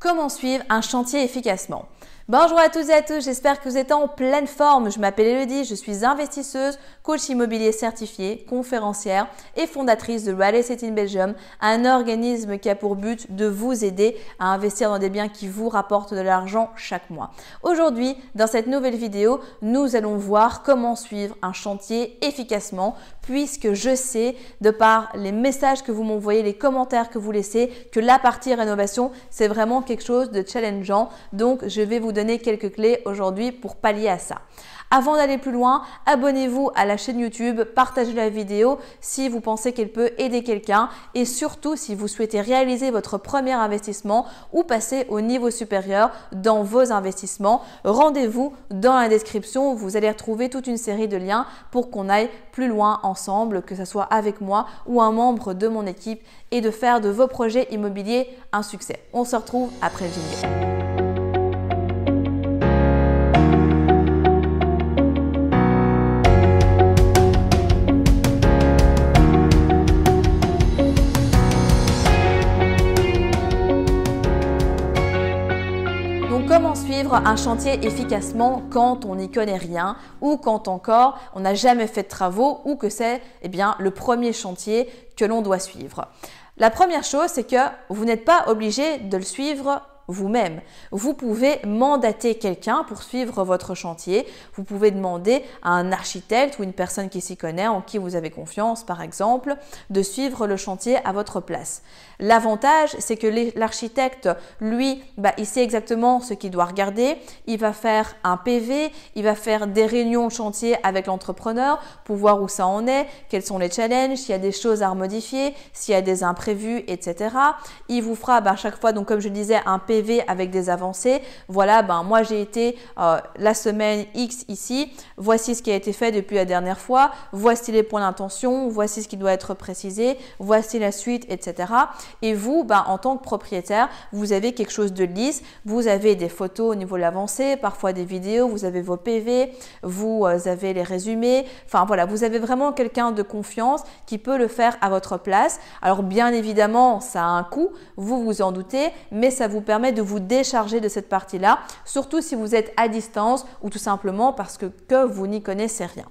Comment suivre un chantier efficacement? Bonjour à tous et à tous, j'espère que vous êtes en pleine forme. Je m'appelle Elodie, je suis investisseuse, coach immobilier certifié, conférencière et fondatrice de Real Estate in Belgium, un organisme qui a pour but de vous aider à investir dans des biens qui vous rapportent de l'argent chaque mois. Aujourd'hui, dans cette nouvelle vidéo, nous allons voir comment suivre un chantier efficacement puisque je sais, de par les messages que vous m'envoyez, les commentaires que vous laissez, que la partie rénovation, c'est vraiment quelque chose de challengeant. Donc, je vais vous donner quelques clés aujourd'hui pour pallier à ça. Avant d'aller plus loin, abonnez-vous à la chaîne YouTube, partagez la vidéo si vous pensez qu'elle peut aider quelqu'un et surtout si vous souhaitez réaliser votre premier investissement ou passer au niveau supérieur dans vos investissements. Rendez-vous dans la description, vous allez retrouver toute une série de liens pour qu'on aille plus loin ensemble, que ce soit avec moi ou un membre de mon équipe et de faire de vos projets immobiliers un succès. On se retrouve après le un chantier efficacement quand on n'y connaît rien ou quand encore on n'a jamais fait de travaux ou que c'est eh bien le premier chantier que l'on doit suivre. La première chose, c'est que vous n'êtes pas obligé de le suivre vous-même. Vous pouvez mandater quelqu'un pour suivre votre chantier. Vous pouvez demander à un architecte ou une personne qui s'y connaît, en qui vous avez confiance par exemple, de suivre le chantier à votre place. L'avantage, c'est que l'architecte, lui, bah, il sait exactement ce qu'il doit regarder. Il va faire un PV, il va faire des réunions chantier avec l'entrepreneur pour voir où ça en est, quels sont les challenges, s'il y a des choses à remodifier, s'il y a des imprévus, etc. Il vous fera bah, à chaque fois, donc comme je disais, un PV avec des avancées. Voilà, ben moi j'ai été euh, la semaine X ici. Voici ce qui a été fait depuis la dernière fois. Voici les points d'intention. Voici ce qui doit être précisé. Voici la suite, etc. Et vous, ben, en tant que propriétaire, vous avez quelque chose de lisse. Vous avez des photos au niveau de l'avancée, parfois des vidéos, vous avez vos PV, vous euh, avez les résumés. Enfin voilà, vous avez vraiment quelqu'un de confiance qui peut le faire à votre place. Alors bien évidemment, ça a un coût, vous vous en doutez, mais ça vous permet de vous décharger de cette partie-là, surtout si vous êtes à distance ou tout simplement parce que, vous n'y connaissez rien.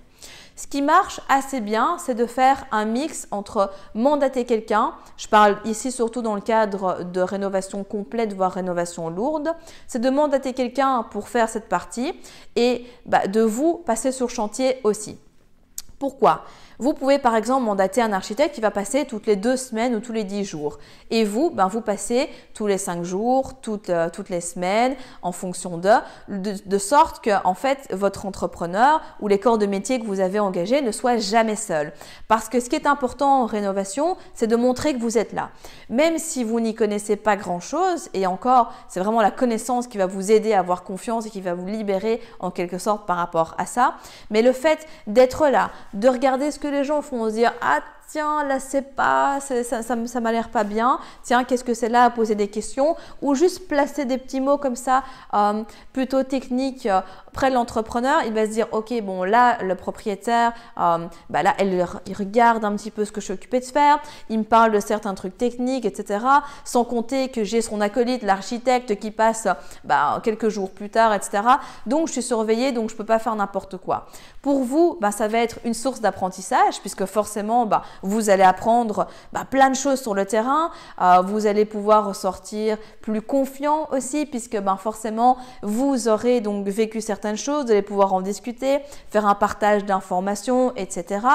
Ce qui marche assez bien, c'est de faire un mix entre mandater quelqu'un, je parle ici surtout dans le cadre de rénovation complète, voire rénovation lourde, c'est de mandater quelqu'un pour faire cette partie et bah, de vous passer sur chantier aussi. Pourquoi? Vous pouvez par exemple mandater un architecte qui va passer toutes les deux semaines ou tous les dix jours. Et vous, ben, vous passez tous les cinq jours, toutes, euh, toutes les semaines, en fonction de, de, sorte que en fait votre entrepreneur ou les corps de métier que vous avez engagés ne soient jamais seuls. Parce que ce qui est important en rénovation, c'est de montrer que vous êtes là. Même si vous n'y connaissez pas grand-chose, et encore, c'est vraiment la connaissance qui va vous aider à avoir confiance et qui va vous libérer en quelque sorte par rapport à ça. Mais le fait d'être là, de regarder ce que les gens font se dire ah tiens, là c'est pas, ça, ça, m'a l'air pas bien, tiens, qu'est-ce que c'est là à poser des questions, ou juste placer des petits mots comme ça, euh, plutôt techniques euh, près de l'entrepreneur, il va se dire, ok, bon là, le propriétaire, euh, bah là, il regarde un petit peu ce que je suis occupée de faire, il me parle de certains trucs techniques, etc. Sans compter que j'ai son acolyte, l'architecte, qui passe bah, quelques jours plus tard, etc. Donc je suis surveillée, donc je peux pas faire n'importe quoi. Pour vous, bah, ça va être une source d'apprentissage, puisque forcément, bah, vous allez apprendre bah, plein de choses sur le terrain. Euh, vous allez pouvoir ressortir plus confiant aussi, puisque ben, forcément, vous aurez donc vécu certaines choses, vous allez pouvoir en discuter, faire un partage d'informations, etc.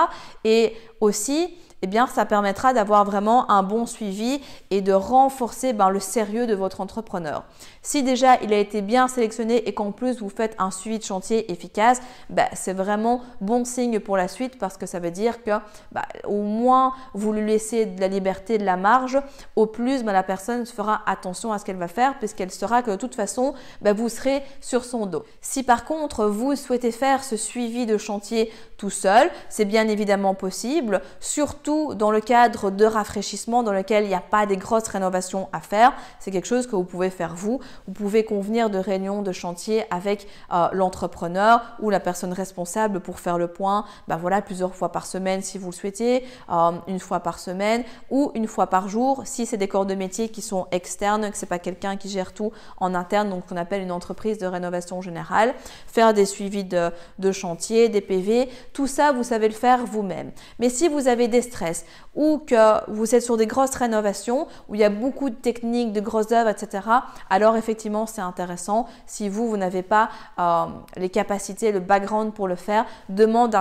Et aussi, eh bien, ça permettra d'avoir vraiment un bon suivi et de renforcer ben, le sérieux de votre entrepreneur. Si déjà il a été bien sélectionné et qu'en plus vous faites un suivi de chantier efficace, ben, c'est vraiment bon signe pour la suite parce que ça veut dire que ben, au moins vous lui laissez de la liberté, de la marge, au plus la personne fera attention à ce qu'elle va faire puisqu'elle saura que de toute façon vous serez sur son dos. Si par contre vous souhaitez faire ce suivi de chantier tout seul, c'est bien évidemment possible, surtout dans le cadre de rafraîchissement dans lequel il n'y a pas des grosses rénovations à faire. C'est quelque chose que vous pouvez faire vous. Vous pouvez convenir de réunions de chantier avec euh, l'entrepreneur ou la personne responsable pour faire le point, ben voilà, plusieurs fois par semaine si vous le souhaitez, euh, une fois par semaine ou une fois par jour si c'est des corps de métier qui sont externes, que c'est pas quelqu'un qui gère tout en interne, donc qu'on appelle une entreprise de rénovation générale. Faire des suivis de, de chantier, des PV, tout ça, vous savez le faire vous-même. Mais si vous avez des stress ou que vous êtes sur des grosses rénovations où il y a beaucoup de techniques, de grosses œuvres, etc., alors effectivement, c'est intéressant. Si vous, vous n'avez pas euh, les capacités, le background pour le faire, demandez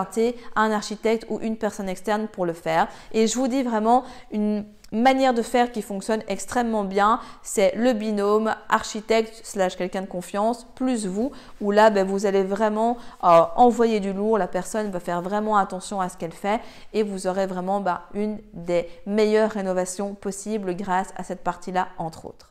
à un architecte ou une personne externe pour le faire. Et je vous dis vraiment une manière de faire qui fonctionne extrêmement bien, c'est le binôme architecte slash quelqu'un de confiance plus vous, où là, ben, vous allez vraiment euh, envoyer du lourd, la personne va faire vraiment attention à ce qu'elle fait et vous aurez vraiment ben, une des meilleures rénovations possibles grâce à cette partie-là, entre autres.